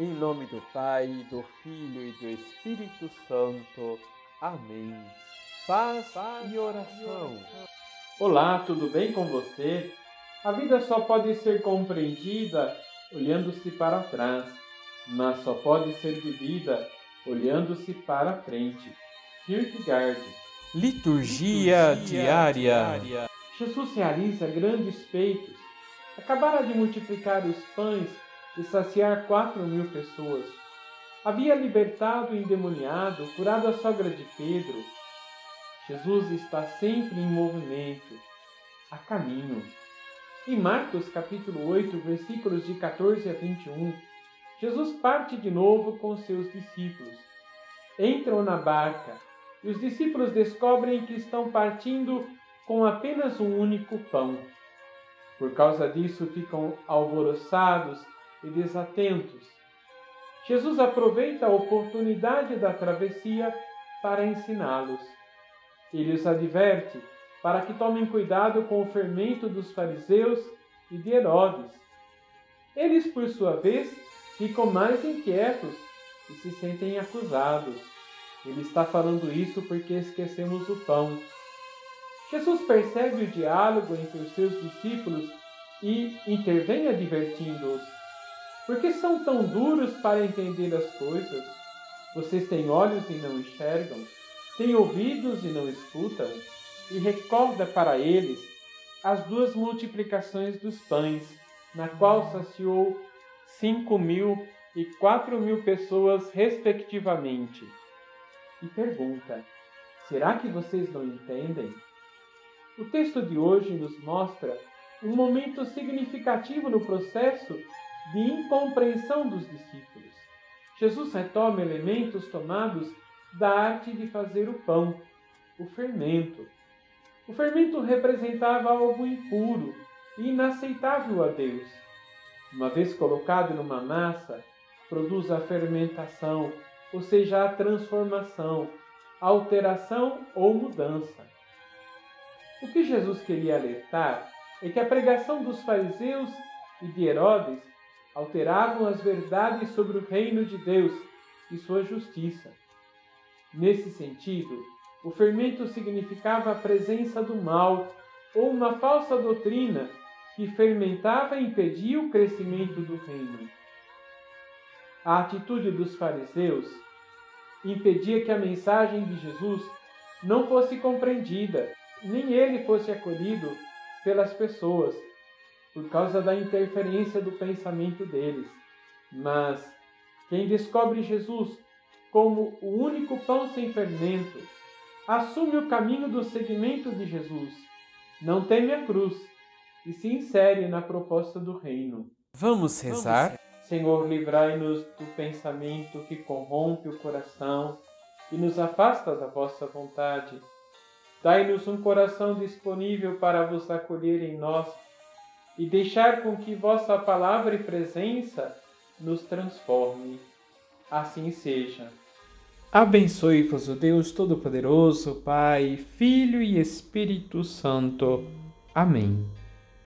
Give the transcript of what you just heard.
Em nome do Pai, do Filho e do Espírito Santo. Amém. Paz, Paz e oração. Olá, tudo bem com você? A vida só pode ser compreendida olhando-se para trás, mas só pode ser vivida olhando-se para frente. Kierkegaard. Liturgia, Liturgia diária. diária. Jesus realiza grandes feitos. Acabara de multiplicar os pães e saciar quatro mil pessoas. Havia libertado o endemoniado, curado a sogra de Pedro. Jesus está sempre em movimento, a caminho. Em Marcos capítulo 8, versículos de 14 a 21, Jesus parte de novo com seus discípulos. Entram na barca e os discípulos descobrem que estão partindo com apenas um único pão. Por causa disso, ficam alvoroçados e desatentos. Jesus aproveita a oportunidade da travessia para ensiná-los. Ele os adverte para que tomem cuidado com o fermento dos fariseus e de Herodes. Eles, por sua vez, ficam mais inquietos e se sentem acusados. Ele está falando isso porque esquecemos o pão. Jesus percebe o diálogo entre os seus discípulos e intervém advertindo-os. Por que são tão duros para entender as coisas? Vocês têm olhos e não enxergam, têm ouvidos e não escutam? E recorda para eles as duas multiplicações dos pães, na qual saciou cinco mil e quatro mil pessoas, respectivamente. E pergunta: será que vocês não entendem? O texto de hoje nos mostra um momento significativo no processo de incompreensão dos discípulos. Jesus retoma elementos tomados da arte de fazer o pão, o fermento. O fermento representava algo impuro e inaceitável a Deus. Uma vez colocado numa massa, produz a fermentação, ou seja, a transformação, alteração ou mudança. O que Jesus queria alertar é que a pregação dos fariseus e de Herodes alteravam as verdades sobre o reino de Deus e sua justiça. Nesse sentido, o fermento significava a presença do mal ou uma falsa doutrina que fermentava e impedia o crescimento do reino. A atitude dos fariseus impedia que a mensagem de Jesus não fosse compreendida, nem ele fosse acolhido pelas pessoas por causa da interferência do pensamento deles. Mas quem descobre Jesus como o único pão sem fermento, assume o caminho do seguimento de Jesus, não teme a cruz e se insere na proposta do reino. Vamos rezar? Senhor, livrai-nos do pensamento que corrompe o coração e nos afasta da vossa vontade. Dai-nos um coração disponível para vos acolher em nós e deixar com que vossa palavra e presença nos transforme. Assim seja. Abençoe-vos o Deus Todo-Poderoso, Pai, Filho e Espírito Santo. Amém.